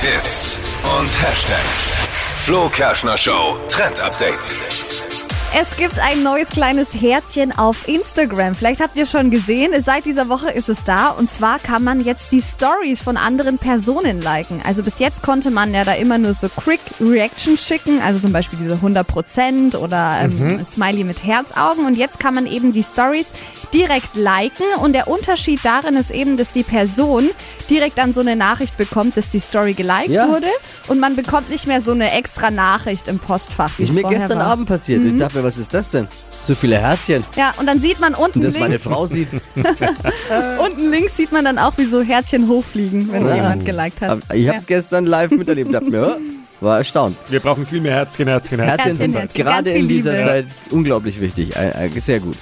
Hits und Hashtags. Flo Kerschner Show Trend Update. Es gibt ein neues kleines Herzchen auf Instagram. Vielleicht habt ihr schon gesehen, seit dieser Woche ist es da. Und zwar kann man jetzt die Stories von anderen Personen liken. Also bis jetzt konnte man ja da immer nur so Quick Reactions schicken, also zum Beispiel diese 100% oder ähm, Smiley mit Herzaugen. Und jetzt kann man eben die Stories direkt liken. Und der Unterschied darin ist eben, dass die Person direkt dann so eine Nachricht bekommt, dass die Story geliked Ja. wurde. Und man bekommt nicht mehr so eine extra Nachricht im Postfach. wie Ist es mir gestern war. Abend passiert. Ich dachte mir, was ist das denn? So viele Herzchen. Ja, und dann sieht man unten Und das meine links, Frau sieht. unten links sieht man dann auch, wie so Herzchen hochfliegen, wenn es Ja. jemand geliked hat. Aber Ich habe es gestern live miterlebt. Dachte mir, oh, war erstaunt. Wir brauchen viel mehr Herzchen, Herzchen, Herzchen. Herzchen sind Herzchen, gerade in dieser Liebe. Zeit unglaublich wichtig. Äh, äh, Sehr gut.